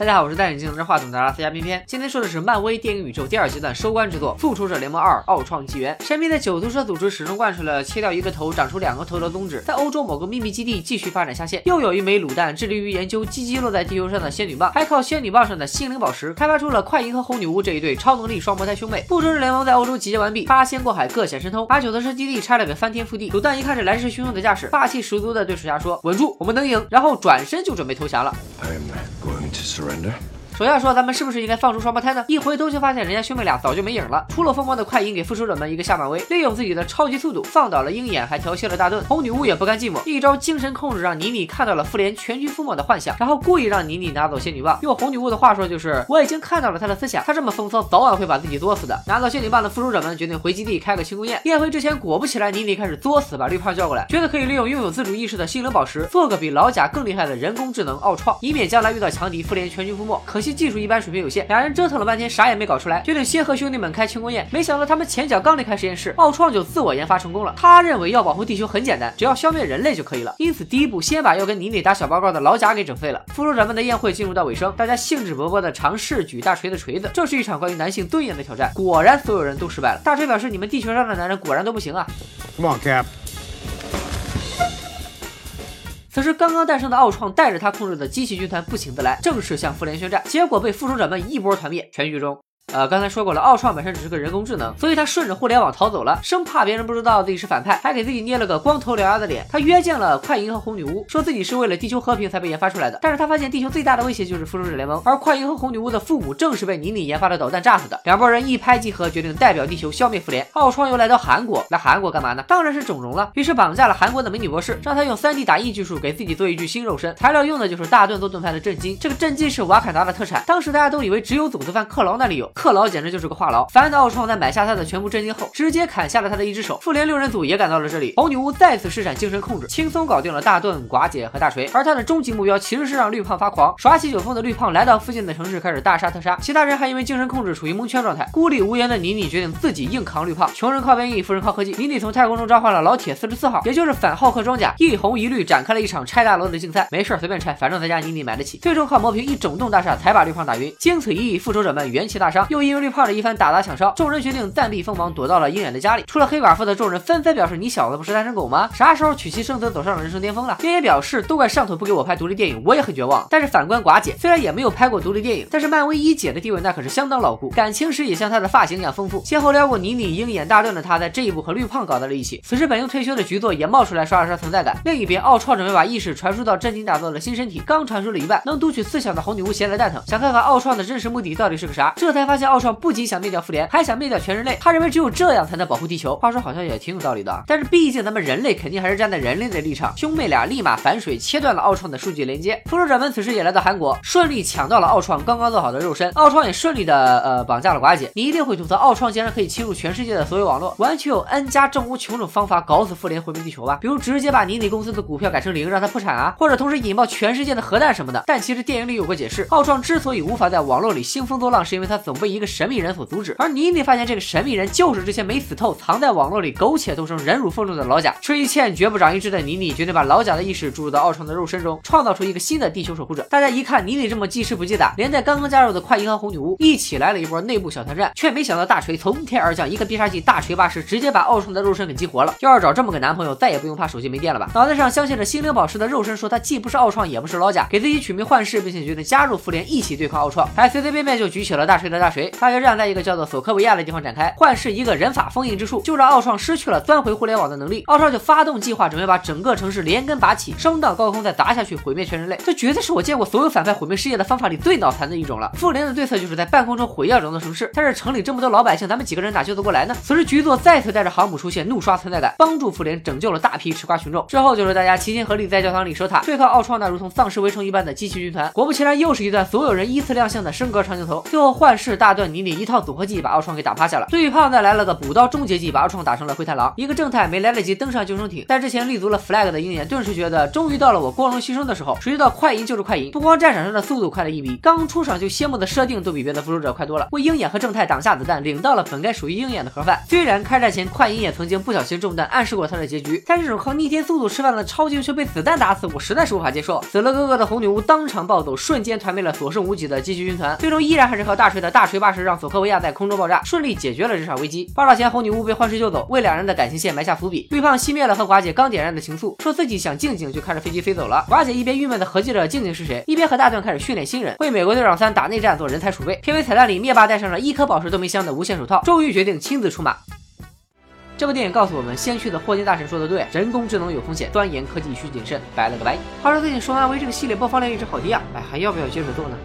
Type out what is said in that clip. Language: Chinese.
大家好，我是戴眼镜拿着话筒的阿拉斯加偏偏。今天说的是漫威电影宇宙第二阶段收官之作《复仇者联盟二：奥创纪元》。神秘的九毒蛇组织始终贯彻了切掉一个头长出两个头的宗旨，在欧洲某个秘密基地继续发展下线。又有一枚卤蛋致力于研究击击落在地球上的仙女棒，还靠仙女棒上的心灵宝石开发出了快银和红女巫这一对超能力双胞胎兄妹。复仇者联盟在欧洲集结完毕，八仙过海，各显神通，把九毒蛇基地拆了个翻天覆地。卤蛋一看这来势汹汹的架势，霸气十足的对手下说：“稳住，我们能赢。”然后转身就准备投降了。To surrender. 手下说：“咱们是不是应该放出双胞胎呢？”一回头就发现人家兄妹俩早就没影了。出了风光的快银给复仇者们一个下马威，利用自己的超级速度放倒了鹰眼，还调戏了大盾。红女巫也不甘寂寞，一招精神控制让妮妮看到了复联全军覆没的幻想，然后故意让妮妮拿走仙女棒。用红女巫的话说就是：“我已经看到了他的思想，他这么风骚，早晚会把自己作死的。”拿到仙女棒的复仇者们决定回基地开个庆功宴。宴会之前，果不其然，妮妮开始作死，把绿胖叫过来，觉得可以利用拥有自主意识的心灵宝石做个比老贾更厉害的人工智能奥创，以免将来遇到强敌复联全军覆没。可惜技术一般，水平有。俩人折腾了半天，啥也没搞出来，决定先和兄弟们开庆功宴。没想到他们前脚刚离开实验室，奥创就自我研发成功了。他认为要保护地球很简单，只要消灭人类就可以了。因此，第一步先把要跟妮妮打小报告的老贾给整废了。复仇者们的宴会进入到尾声，大家兴致勃勃的尝试举大锤的锤子。这是一场关于男性尊严的挑战。果然，所有人都失败了。大锤表示：“你们地球上的男人果然都不行啊。” Come on, Cap. 此时，刚刚诞生的奥创带着他控制的机器军团不请自来，正式向复联宣战，结果被复仇者们一波团灭，全剧终。呃，刚才说过了，奥创本身只是个人工智能，所以他顺着互联网逃走了，生怕别人不知道自己是反派，还给自己捏了个光头獠牙的脸。他约见了快银和红女巫，说自己是为了地球和平才被研发出来的。但是他发现地球最大的威胁就是复仇者联盟，而快银和红女巫的父母正是被妮妮研发的导弹炸死的。两拨人一拍即合，决定代表地球消灭复联。奥创又来到韩国，来韩国干嘛呢？当然是整容了。于是绑架了韩国的美女博士，让她用 3D 打印技术给自己做一具新肉身。材料用的就是大盾做盾牌的震金，这个震金是瓦坎达的特产。当时大家都以为只有种子犯克劳那里有，克劳简直就是个。话痨，烦的奥创在买下他的全部真金后，直接砍下了他的一只手。复联六人组也赶到了这里，红女巫再次施展精神控制，轻松搞定了大盾、寡姐和大锤。而他的终极目标其实是让绿胖发狂。耍起酒疯的绿胖来到附近的城市，开始大杀特杀。其他人还因为精神控制处于蒙圈状态，孤立无援的妮妮决定自己硬扛绿胖。穷人靠变异，富人靠科技。妮妮从太空中召唤了老铁四十四号，也就是反浩克装甲，一红一绿展开了一场拆大楼的竞赛。没事随便拆，反正咱家妮妮买得起。最终靠磨平一整栋大厦才把绿胖打晕。经此一役，复仇者们元气大伤，又因为绿胖的一番打砸抢烧，众。人决定暂避锋芒，躲到了鹰眼的家里。除了黑寡妇的众人纷纷表示：“你小子不是单身狗吗？啥时候娶妻生子，走上了人生巅峰了？”鹰眼表示：“都怪上头不给我拍独立电影，我也很绝望。”但是反观寡姐，虽然也没有拍过独立电影，但是漫威一姐的地位那可是相当牢固，感情史也像她的发型一样丰富。先后撩过妮妮、鹰眼、大盾的她，在这一部和绿胖搞在了一起。此时本应退休的局座也冒出来刷了刷存在感。另一边，奥创准备把意识传输到震惊打造的新身体，刚传输了一半，能读取思想的红女巫闲来蛋疼，想看看奥创的真实目的到底是个啥。这才发现奥创不仅想灭掉复联，还想灭掉全人类。他认。为只有这样才能保护地球，话说好像也挺有道理的。但是毕竟咱们人类肯定还是站在人类的立场，兄妹俩立马反水，切断了奥创的数据连接。复仇者们此时也来到韩国，顺利抢到了奥创刚刚做好的肉身。奥创也顺利的呃绑架了寡姐。你一定会吐槽，奥创竟然可以侵入全世界的所有网络，完全有 N 加正无穷种方法搞死复联，毁灭地球吧？比如直接把妮妮公司的股票改成零，让他破产啊，或者同时引爆全世界的核弹什么的。但其实电影里有个解释，奥创之所以无法在网络里兴风作浪，是因为他总被一个神秘人所阻止。而妮妮发现这个神秘人就是这些没死。透藏在网络里苟且偷生忍辱负重的老贾，吃一堑绝不长一智的妮妮决定把老贾的意识注入到奥创的肉身中，创造出一个新的地球守护者。大家一看妮妮这么记吃不记打，连带刚刚加入的快银和红女巫一起来了一波内部小团战，却没想到大锤从天而降，一个必杀技大锤八十直接把奥创的肉身给激活了。要是找这么个男朋友，再也不用怕手机没电了吧？脑袋上镶嵌着心灵宝石的肉身说他既不是奥创，也不是老贾，给自己取名幻视，并且决定加入复联一起对抗奥创，还随随便便就举起了大锤的大锤。大决战在一个叫做索科维亚的地方展开，幻视一个人法封印之术，就让奥。创失去了钻回互联网的能力，奥创就发动计划，准备把整个城市连根拔起，升到高空再砸下去，毁灭全人类。这绝对是我见过所有反派毁灭世界的方法里最脑残的一种了。复联的对策就是在半空中毁掉整座城市，但是城里这么多老百姓，咱们几个人哪救得过来呢？此时局座再次带着航母出现，怒刷存在感，帮助复联拯救了大批吃瓜群众。之后就是大家齐心合力在教堂里守塔，对抗奥创那如同丧尸围城一般的机器军团。果不其然，又是一段所有人依次亮相的升格长镜头。最后幻视大段泥泞一套组合技把奥创给打趴下了，最胖再来了个补刀终结技，把奥创打成了灰太狼。一个正太没来得及登上救生艇，在之前立足了 flag 的鹰眼顿时觉得终于到了我光荣牺牲的时候。谁知道快银就是快银，不光战场上的速度快了一米，刚出场就谢幕的设定都比别的复仇者快多了，为鹰眼和正太挡下子弹，领到了本该属于鹰眼的盒饭。虽然开战前快银也曾经不小心中弹，暗示过他的结局，但这种靠逆天速度吃饭的超级英雄被子弹打死，我实在是无法接受。死了哥哥的红女巫当场暴走，瞬间团灭了所剩无几的机器军团，最终依然还是靠大锤的大锤巴士让索科维亚在空中爆炸，顺利解决了这场危机。爆炸前，红女巫被幻视救走，为两人的感情线埋下伏笔。绿胖熄灭了和寡姐刚点燃的情愫，说自己想静静，就开着飞机飞走了。寡姐一边郁闷的合计着静静是谁，一边和大段开始训练新人，为美国队长三打内战做人才储备。片尾彩蛋里，灭霸戴上了一颗宝石都没镶的无限手套，终于决定亲自出马。这部电影告诉我们，先驱的霍金大神说的对，人工智能有风险，钻研科技需谨慎。拜了个拜。话说最近说安威这个系列播放量一直好低啊，哎，还要不要接着做呢？